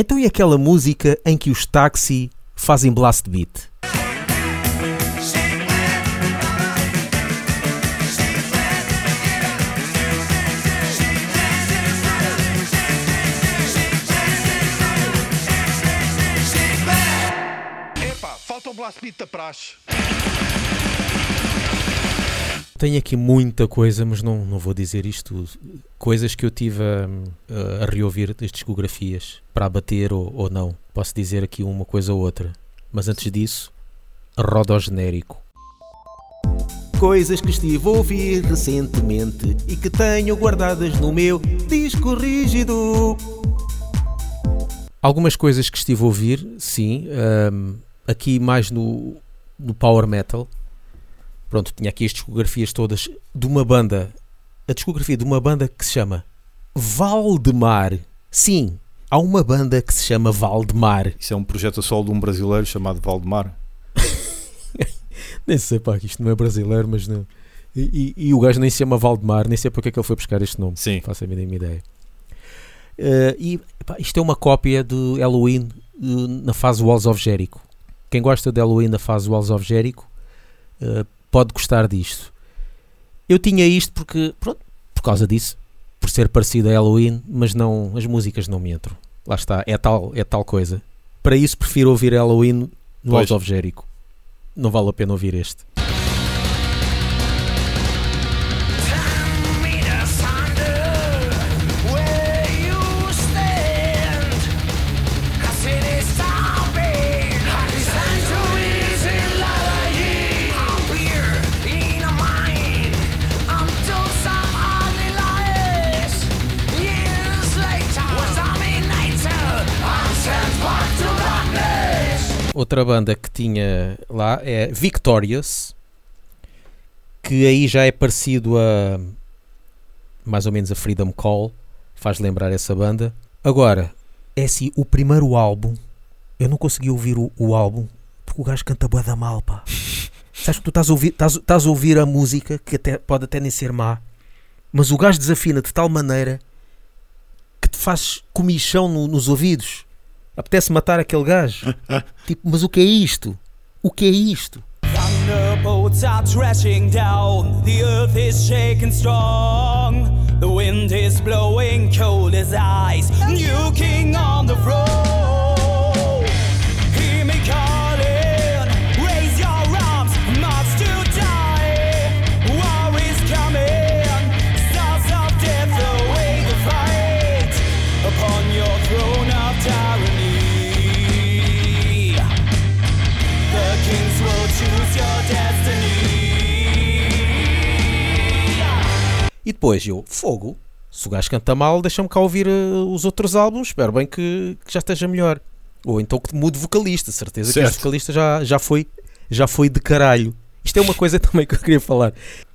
Então e aquela música em que os táxi fazem blast beat? Epá, falta o blast beat da praxe. Tenho aqui muita coisa, mas não, não vou dizer isto tudo. Coisas que eu tive a, a reouvir das discografias para abater ou, ou não. Posso dizer aqui uma coisa ou outra. Mas antes disso, roda ao genérico. Coisas que estive a ouvir recentemente e que tenho guardadas no meu disco rígido. Algumas coisas que estive a ouvir, sim. ahm, aqui mais no, no Power Metal. Pronto, tinha aqui as discografias todas de uma banda. A discografia de uma banda que se chama Valdemar. Sim, há uma banda que se chama Valdemar. Isso é um projeto a solo de um brasileiro chamado Valdemar. Nem sei, pá, que isto não é brasileiro, mas não. E, e- e o gajo nem se chama Valdemar, nem sei porque é que ele foi buscar este nome. Sim. Não faço a mínima ideia. Eh, e pá, isto é uma cópia do Halloween eh, na fase Walls of Jericho. Quem gosta de Halloween na fase Walls of Jericho eh, pode gostar disto. Eu tinha isto porque, pronto, por causa disso, por ser parecido a Halloween, mas não, as músicas não me entram. Lá está, é tal, é tal coisa. Para isso prefiro ouvir Halloween no Pois. of Jericho. Não vale a pena ouvir este. Outra banda que tinha lá é Victorious, que aí já é parecido a mais ou menos a Freedom Call, faz lembrar essa banda. Agora, é assim, o primeiro álbum, eu não consegui ouvir o, o álbum porque o gajo canta bué da mal, pá. Sabes que tu estás a, ouvir, estás, estás a ouvir a música, que até, pode até nem ser má, mas o gajo desafina de tal maneira que te faz comichão no- nos ouvidos. Apetece matar aquele gajo. tipo, mas o que é isto? O que é isto? Thunderbolts are crashing down. The earth is shaking strong. The wind is blowing cold as ice. New king on the throne. E depois eu, fogo, se o gajo canta mal, deixa-me cá ouvir eh, os outros álbuns, espero bem que, que já esteja melhor. Ou então que mude vocalista, certeza que Certo. este vocalista já, já, foi, já foi de caralho. Isto é uma coisa também que eu queria falar.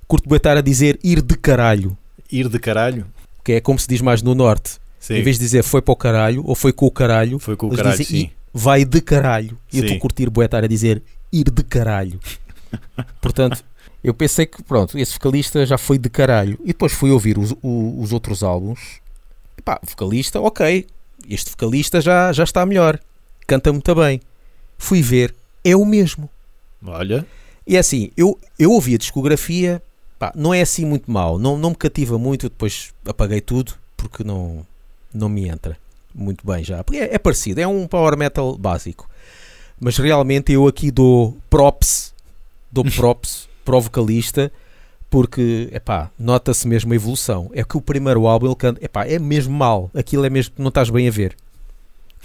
Curto bem estar a dizer ir de caralho, Ir de caralho. que é como se diz mais no norte. Sim. Em vez de dizer foi para o caralho ou foi com o caralho, Foi com o caralho, dizem sim. "I- vai de caralho. E eu Sim. estou a curtir bué estar a dizer ir de caralho. Portanto, eu pensei que, pronto, esse vocalista já foi de caralho. E depois fui ouvir os, os outros álbuns. E pá, vocalista, ok. Este vocalista já, já está melhor. Canta muito bem. Fui ver, é o mesmo. Olha, E é assim, eu, eu ouvi a discografia, pá, não é assim muito mal, não, não me cativa muito, eu depois apaguei tudo porque não, não me entra muito bem já. Porque é, é parecido, é um power metal básico. Mas realmente eu aqui dou props, dou props para o vocalista, porque, epá, nota-se mesmo a evolução. É que o primeiro álbum ele canta, epá, é mesmo mal, aquilo é mesmo, não estás bem a ver.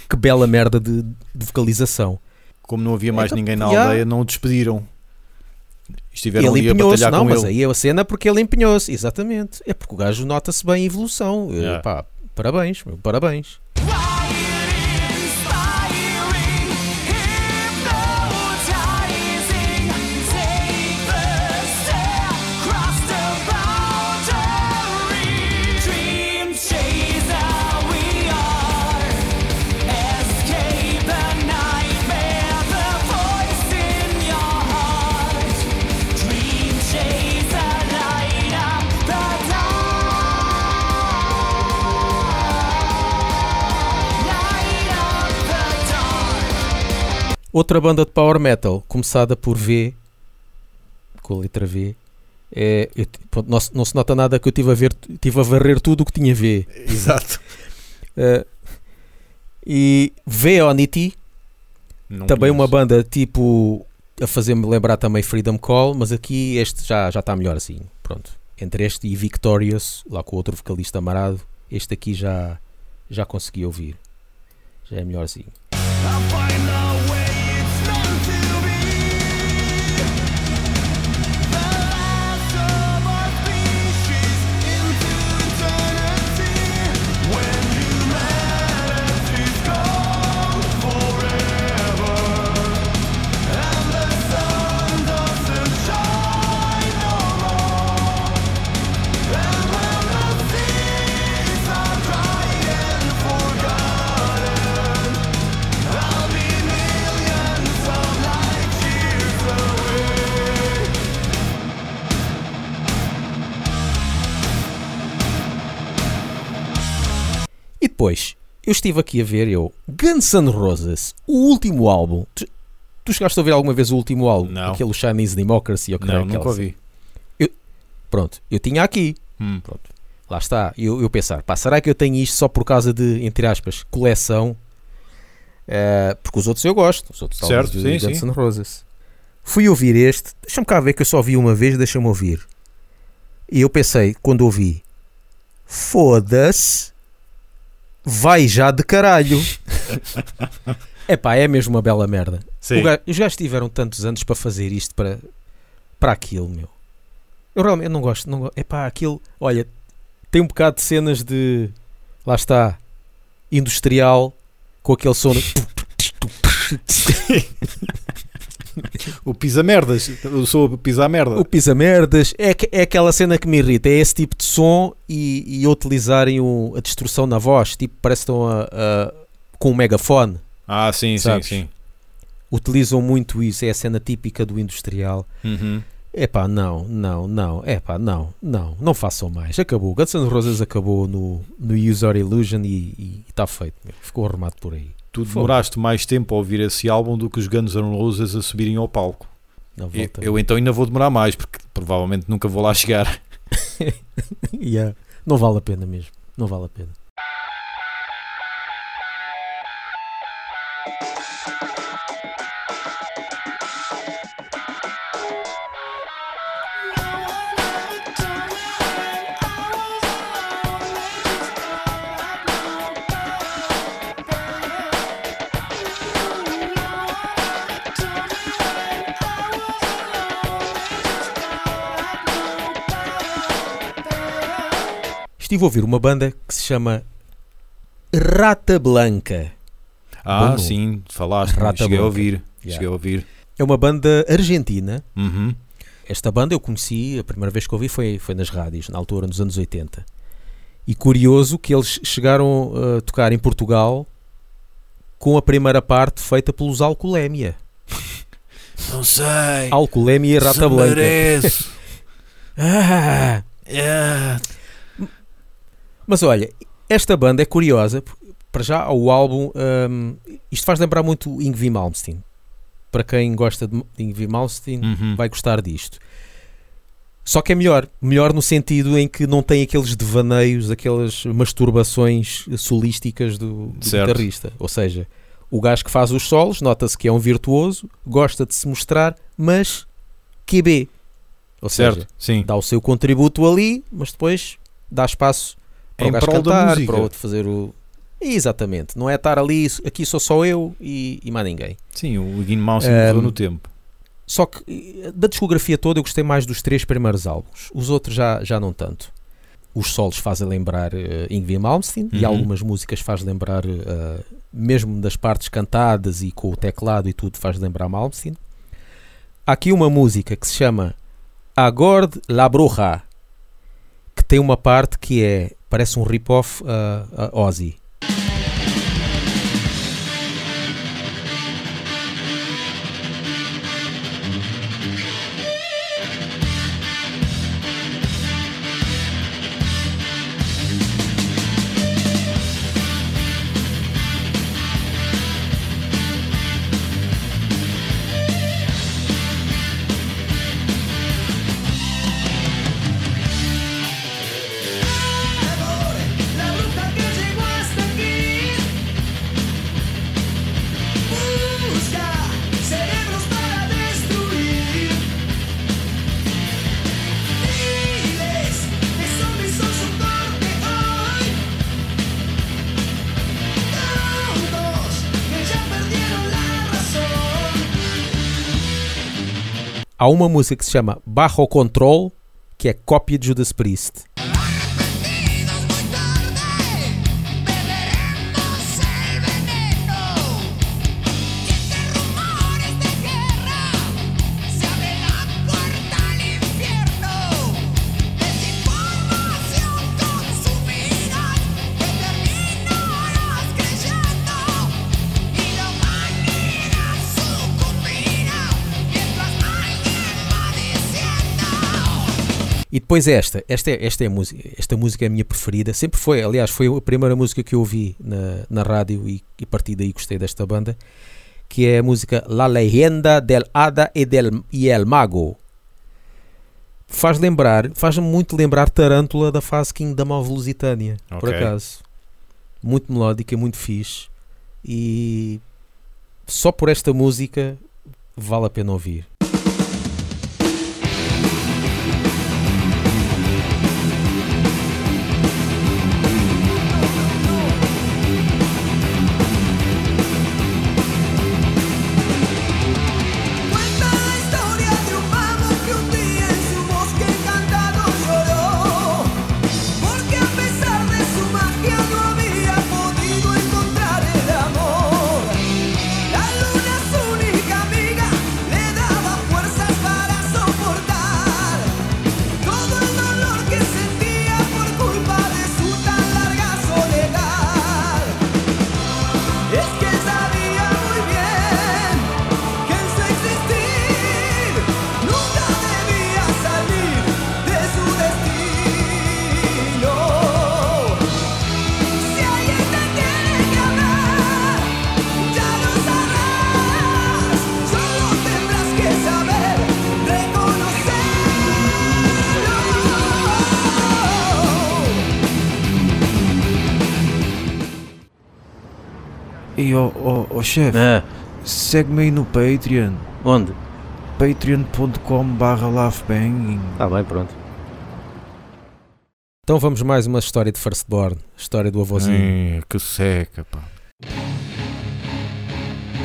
Que bela merda de, de vocalização. como não havia mais Então, ninguém na aldeia, não o despediram. Estiveram ele ali a batalhar não, com mas ele. aí é a cena porque ele empenhou-se, exatamente. É porque o gajo nota-se bem a evolução. Yeah. pá, parabéns, meu, parabéns. Outra banda de power metal, começada por V, com a letra V. É, eu pronto, não, se- não se nota nada que eu estive a ver, tive a varrer tudo o que tinha V. Exato. Eh, e Veonity, Não também uma conheço. banda tipo a fazer-me lembrar também Freedom Call, mas aqui este já já está melhor assim. Pronto. Entre este e Victorious, lá com o outro vocalista amarado, este aqui já já consegui ouvir. Já é melhor assim. Depois, eu estive aqui a ver eu Guns N' Roses, o último álbum. Tu, tu chegaste a ouvir alguma vez o último álbum? Não. Aquele Chinese Democracy ou que Não, nunca ouvi. Pronto, eu tinha aqui. Hum. Pronto. Lá está. Eu, eu pensar, pá, será que eu tenho isto só por causa de, entre aspas, coleção? Eh, porque os outros eu gosto. Os outros Certo, sim, de Guns. N' Roses. Fui ouvir este. Deixa-me cá ver que eu só vi uma vez, deixa-me ouvir. E eu pensei, quando ouvi, foda-se, vai já de caralho. Epá, é mesmo uma bela merda. Sim. O ga- os gajos tiveram tantos anos para fazer isto para, para aquilo, meu. Eu realmente não gosto. Não, epá, aquilo. Olha, tem um bocado de cenas de. Lá está. Industrial. Com aquele som. O pisa merdas. Eu sou o pisa merda. o pisa-merdas. É, que- é aquela cena que me irrita. É esse tipo de som e, e utilizarem o- a destrução na voz. Tipo, parece que estão a, a- com um megafone. Ah, sim, sim, Sabes? sim. Utilizam muito isso. É a cena típica do industrial. Uhum. Epá, não, não, não, epá, não, não, não façam mais. Acabou. Guns N' Roses acabou no, no User Illusion e está feito. Ficou arrumado por aí. Tu demoraste mais tempo a ouvir esse álbum do que os Guns N' Roses a subirem ao palco. Eu, eu então ainda vou demorar mais, porque provavelmente nunca vou lá chegar. Yeah. Não vale a pena mesmo. Não vale a pena. A ouvir uma banda que se chama Rata Blanca. Ah, Bom, sim, falaste. Rata cheguei a Blanca. ouvir. Yeah. Cheguei a ouvir. É uma banda argentina. Uhum. Esta banda eu conheci, a primeira vez que ouvi foi, foi nas rádios, na altura, nos anos 80. E curioso que eles chegaram a tocar em Portugal com a primeira parte feita pelos Alcolémia. Não sei. Alcolémia e Rata Blanca. mereço. Ah! Yeah. Mas olha, esta banda é curiosa. Para já, o álbum. hum, isto faz lembrar muito o Yngwie Malmsteen. Para quem gosta de Yngwie Malmsteen, Uhum. vai gostar disto. Só que é melhor. Melhor no sentido em que não tem aqueles devaneios, aquelas masturbações solísticas do, do guitarrista. Ou seja, o gajo que faz os solos, nota-se que é um virtuoso, gosta de se mostrar, mas QB. Ou Certo, seja, sim. dá o seu contributo ali, mas depois dá espaço para Em o gajo cantar, música. para o outro fazer o. Exatamente, não é estar ali, aqui sou só eu e, e mais ninguém. Sim, o Guin Mouse Um, no tempo. Só que eh, da discografia toda eu gostei mais dos três primeiros álbuns, os outros já, já não tanto. Os solos fazem lembrar uh, Yngwie Malmsteen e Uhum. algumas músicas faz lembrar, eh, mesmo das partes cantadas e com o teclado e tudo, faz lembrar Malmsteen. Há aqui uma música que se chama Agord la Bruja, que tem uma parte que é, parece um rip-off a a Ozzy. Há uma música que se chama Barro Control, que é cópia de Judas Priest. E depois esta, esta é, esta é a música, esta música é a minha preferida, sempre foi, aliás, foi a primeira música que eu ouvi na, na rádio e, e a partir daí gostei desta banda, que é a música La Leyenda del Hada e, del, e el Mago. Faz lembrar, faz-me muito lembrar Tarântula da fase Kingdom of Lusitânia, por Ok. acaso. Muito melódica, muito fixe. E só por esta música vale a pena ouvir. Oh, oh, chefe, Ah, segue-me aí no Patreon. onde? patreon.com barra. Ah, bem, pronto. Então vamos mais uma história de Firstborn, história do avôzinho. Hum, que seca, pá.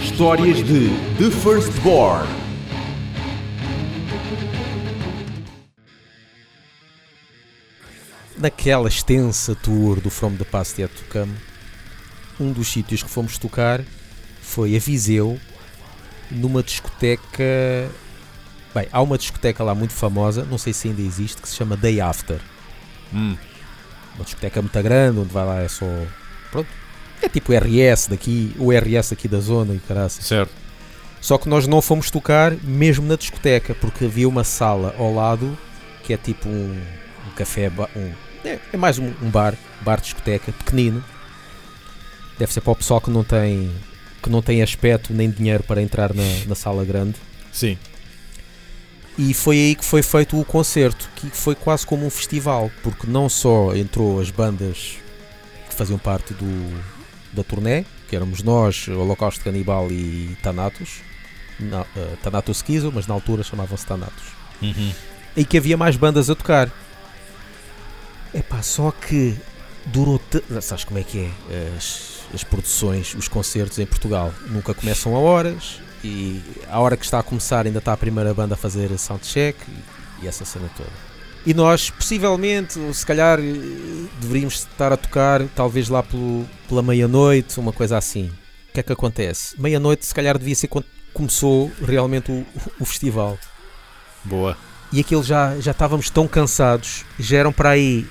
Histórias de The Firstborn. Naquela extensa tour do From the Past Yet to Come, um dos sítios que fomos tocar foi a Viseu, numa discoteca. Bem, há uma discoteca lá muito famosa, não sei se ainda existe, que se chama Day After. Hum, Uma discoteca muito grande, onde vai lá é só. Pronto. É tipo RS daqui, o RS aqui da zona e caraças. certo. Só que nós não fomos tocar mesmo na discoteca, porque havia uma sala ao lado que é tipo um, um café, um, é, é mais um, um bar, bar discoteca, pequenino. Deve ser para o pessoal que não tem, que não tem aspecto nem dinheiro para entrar na, na sala grande. Sim. E foi aí que foi feito o concerto, que foi quase como um festival, porque não só entrou as bandas que faziam parte do, da turnê, que éramos nós, Holocausto Canibal e Thanatos, na, uh, Thanatos Schizo, mas na altura chamavam-se Thanatos. Uhum. E que havia mais bandas a tocar. Epá, só que durou. Sabes como é que é? As, as produções, os concertos em Portugal nunca começam a horas e a hora que está a começar ainda está a primeira banda a fazer a soundcheck e, e essa cena toda. E nós, possivelmente, se calhar, eh, deveríamos estar a tocar talvez lá pelo, pela meia-noite, uma coisa assim. O que é que acontece? Meia-noite, se calhar, devia ser quando começou realmente o, o festival Boa. e aquilo já, já estávamos tão cansados, já eram para aí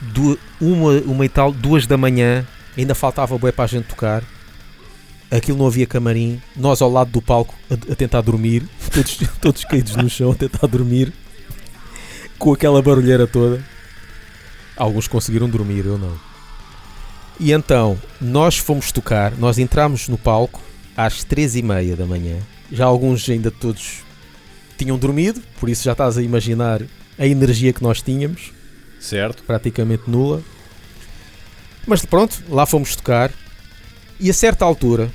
du- uma, uma e tal, duas da manhã, ainda faltava bué para a gente tocar. Aquilo não havia camarim, nós ao lado do palco a, a tentar dormir, todos, todos caídos no chão a tentar dormir, com aquela barulheira toda. Alguns conseguiram dormir, eu não. E então, nós fomos tocar, nós entramos no palco às três e meia da manhã. Já alguns ainda todos tinham dormido, por isso já estás a imaginar a energia que nós tínhamos, Certo. praticamente nula. Mas pronto, lá fomos tocar e a certa altura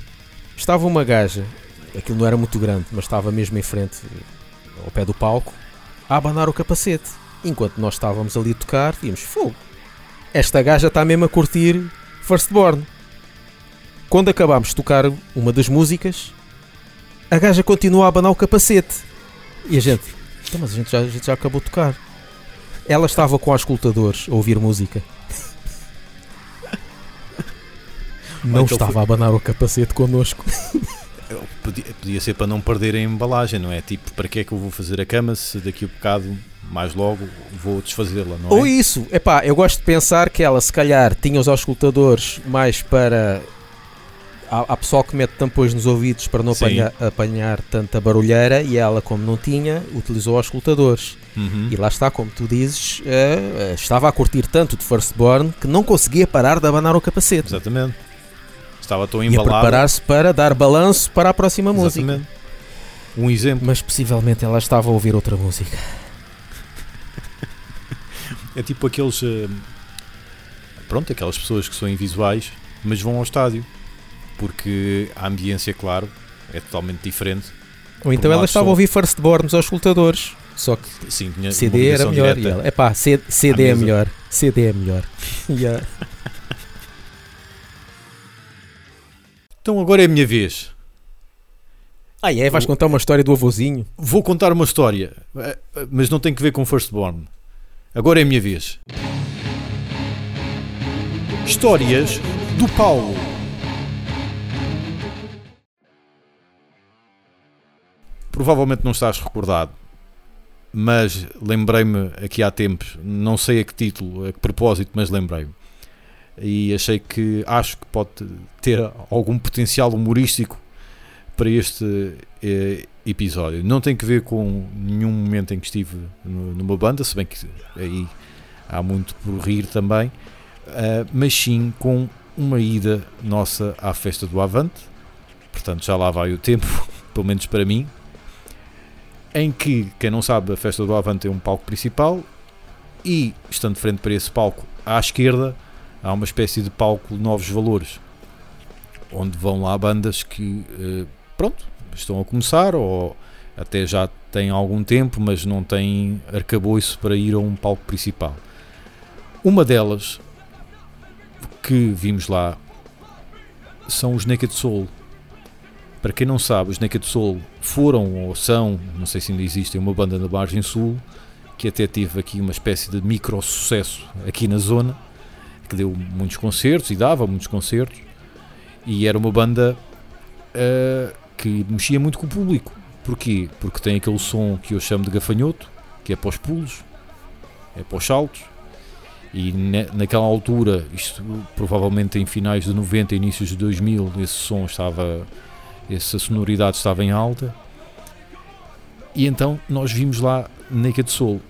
estava uma gaja, aquilo não era muito grande, mas estava mesmo em frente, ao pé do palco, a abanar o capacete. Enquanto nós estávamos ali a tocar, vimos fogo. Esta gaja está mesmo a curtir Firstborn. Quando acabámos de tocar uma das músicas, a gaja continua a abanar o capacete. E a gente, "Então, mas a gente, já, a gente já acabou de tocar. Ela estava com auscultadores a ouvir música. Não então estava foi- a abanar o capacete connosco. Podia, podia ser para não perder a embalagem, não é? Tipo, para que é que eu vou fazer a cama se daqui a bocado, mais logo, vou desfazê-la, não é? Ou isso, epá, eu gosto de pensar que ela se calhar tinha os auscultadores mais para. Há, há pessoal que mete tampões nos ouvidos para não apanhar, apanhar tanta barulheira e ela, como não tinha, utilizou auscultadores. Uhum. E lá está, como tu dizes, eh, estava a curtir tanto de Firstborn que não conseguia parar de abanar o capacete. Exatamente. Estava tão E a embalado. preparar-se para dar balanço para a próxima música. Exatamente. Um exemplo. Mas possivelmente ela estava a ouvir outra música. É tipo aqueles. eh, Pronto, aquelas pessoas que são invisuais, mas vão ao estádio. Porque a ambiência, claro, é totalmente diferente. Ou então ela estava som. a ouvir Firstborn nos auscultadores. Só que Sim, CD era melhor. direta. E ela, epá, C- CD é melhor. CD é melhor. Yeah. Então agora é a minha vez. Ah, é? Vais contar uma história do avôzinho? Vou contar uma história, eh, eh, mas não tem que ver com Firstborn. Agora é a minha vez. Histórias do Paulo. Provavelmente não estás recordado, mas lembrei-me aqui há tempos, não sei a que título, a que propósito, mas lembrei-me. E achei que acho que pode ter algum potencial humorístico para este eh, episódio. Não tem que ver com nenhum momento em que estive numa banda, se bem que aí há muito por rir também, ah, mas sim com uma ida nossa à festa do Avante, portanto já lá vai o tempo, pelo menos para mim, em que, quem não sabe, a festa do Avante tem um palco principal e, estando frente para esse palco, à esquerda, há uma espécie de palco Novos Valores, onde vão lá bandas que, eh, pronto, estão a começar ou até já têm algum tempo, mas não têm arcabouço para ir a um palco principal. Uma delas que vimos lá são os Naked Soul. Para quem não sabe, os Naked Soul foram ou são, não sei se ainda existem, uma banda da Margem Sul que até teve aqui uma espécie de micro sucesso aqui na zona, que deu muitos concertos e dava muitos concertos, e era uma banda eh, que mexia muito com o público. Porquê? Porque tem aquele som que eu chamo de gafanhoto, que é para os pulos, é para os saltos, e naquela altura, isto provavelmente em finais de 90, inícios de 2000, esse som estava, essa sonoridade estava em alta. E então nós vimos lá Naked Soul.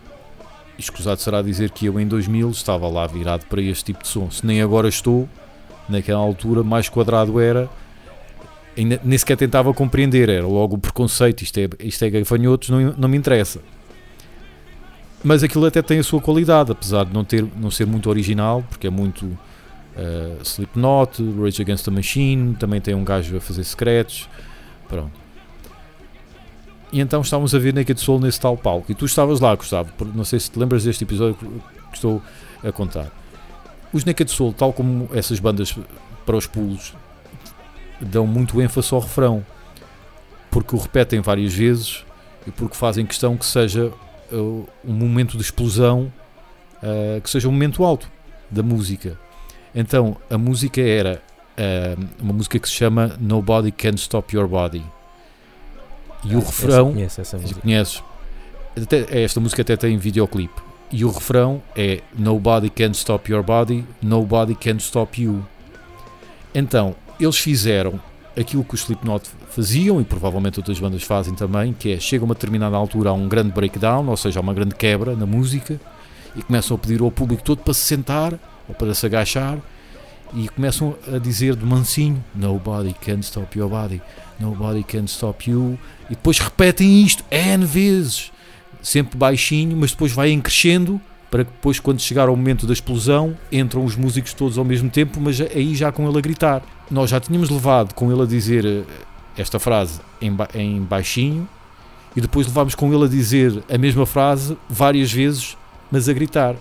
Escusado será dizer que eu em 2000 estava lá virado para este tipo de som. Se nem agora estou, naquela altura mais quadrado era, ainda nem sequer tentava compreender, era logo o preconceito, isto é, isto é gafanhotos, não, não me interessa. Mas aquilo até tem a sua qualidade, apesar de não, ter, não ser muito original, porque é muito eh, Slipknot, Rage Against the Machine, também tem um gajo a fazer secretos, pronto. E então estávamos a ver Naked Soul nesse tal palco, e tu estavas lá, Gustavo, não sei se te lembras deste episódio que estou a contar. Os Naked Soul, tal como essas bandas para os pulos, dão muito ênfase ao refrão, porque o repetem várias vezes e porque fazem questão que seja uh, um momento de explosão, uh, que seja um momento alto da música. Então a música era uh, uma música que se chama Nobody Can Stop Your Body. E o Essa- refrão, conheço essa música. conheces? Até- esta música até tem videoclipe. E o refrão é Nobody can stop your body, nobody can stop you. Então, eles fizeram aquilo que os Slipknot faziam e provavelmente outras bandas fazem também, que é chega a uma determinada altura a um grande breakdown, ou seja, a uma grande quebra na música e começam a pedir ao público todo para se sentar ou para se agachar e começam a dizer de mansinho Nobody can stop your body, nobody can stop you e depois repetem isto N vezes sempre baixinho, mas depois vai crescendo para que depois, quando chegar ao momento da explosão, entram os músicos todos ao mesmo tempo, mas aí já com ele a gritar. Nós já tínhamos levado com ele a dizer eh, esta frase em, ba- em baixinho e depois levámos com ele a dizer a mesma frase várias vezes, mas a gritar.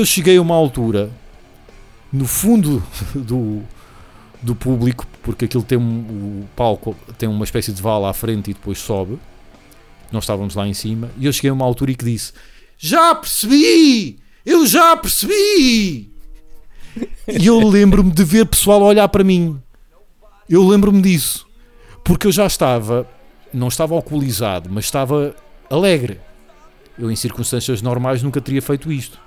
Eu cheguei a uma altura, no fundo do, do público, porque aquilo tem o palco tem uma espécie de vala à frente e depois sobe. Nós estávamos lá em cima. E eu cheguei a uma altura e que disse: Já percebi! Eu já percebi! E eu lembro-me de ver pessoal olhar para mim. Eu lembro-me disso. Porque eu já estava, não estava alcoolizado, mas estava alegre. Eu, em circunstâncias normais, nunca teria feito isto.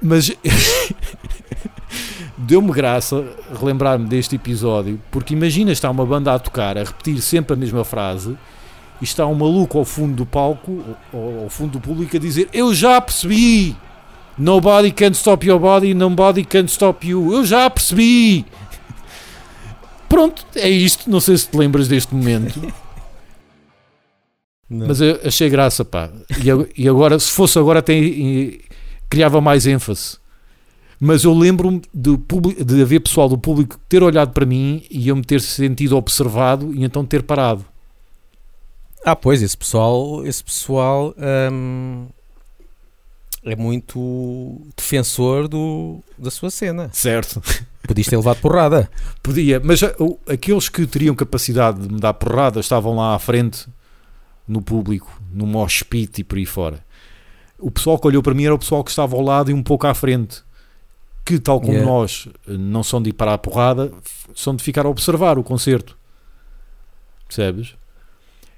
Mas deu-me graça relembrar-me deste episódio, porque imagina está uma banda a tocar, a repetir sempre a mesma frase, e está um maluco ao fundo do palco, ao, ao fundo do público, a dizer: Eu já percebi! Nobody can stop your body, nobody can stop you. Eu já percebi! Pronto, é isto. Não sei se te lembras deste momento. Não. Mas eu achei graça, pá. E, ag- agora, se fosse agora, tem, criava mais ênfase. Mas eu lembro-me de, de haver pessoal do público ter olhado para mim e eu me ter sentido observado e então ter parado. Ah, pois, esse pessoal, esse pessoal hum, é muito defensor do, da sua cena. Certo. Podias ter levado porrada. Podia, mas o- aqueles que teriam capacidade de me dar porrada estavam lá à frente, no público, no mosh pit e por aí fora. O pessoal que olhou para mim era o pessoal que estava ao lado e um pouco à frente. Que, tal como Yeah. nós, não são de ir para a porrada, são de ficar a observar o concerto. Percebes?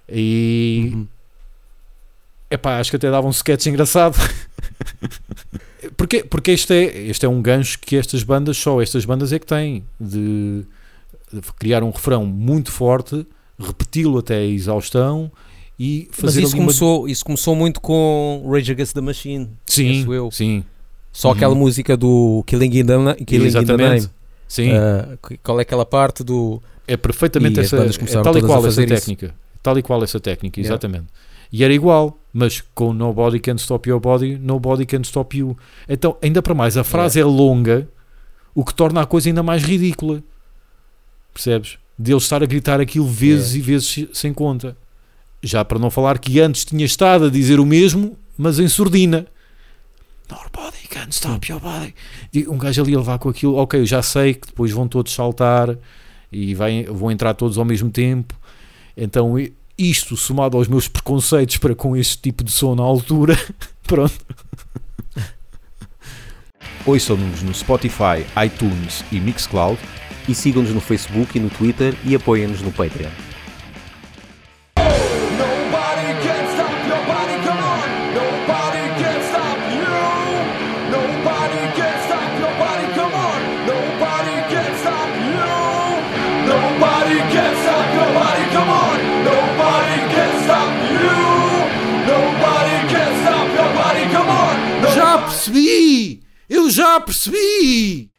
E. Uhum. Epá, acho que até dava um sketch engraçado. porque porque este, é, este é um gancho que estas bandas, só estas bandas é que têm, de, de criar um refrão muito forte, repeti-lo até a exaustão e Mas fazer isso ali uma- começou, isso começou muito com Rage Against the Machine. Sim, penso eu. sim, Só Uhum. aquela música do Killing in the, Killing in the exatamente. Name. Sim, que- qual é aquela parte do. é perfeitamente e essa, é tal e qual essa isso. técnica. Tal e qual essa técnica, Yeah. exatamente. E era igual, mas com Nobody Can Stop Your Body, Nobody Can Stop You. Então, ainda para mais, a frase é longa, o que torna a coisa ainda mais ridícula. Percebes? De ele estar a gritar aquilo vezes e vezes se- sem conta. Já para não falar que antes tinha estado a dizer o mesmo, mas em surdina. Nobody can stop your body. E um gajo ali a levar com aquilo, ok, eu já sei que depois vão todos saltar e vai, vão entrar todos ao mesmo tempo. Então, isto somado aos meus preconceitos para com este tipo de som na altura, pronto. Ouçam-nos no Spotify, iTunes e Mixcloud. E sigam-nos no Facebook e no Twitter e apoiem-nos no Patreon. Percebi! Eu já percebi!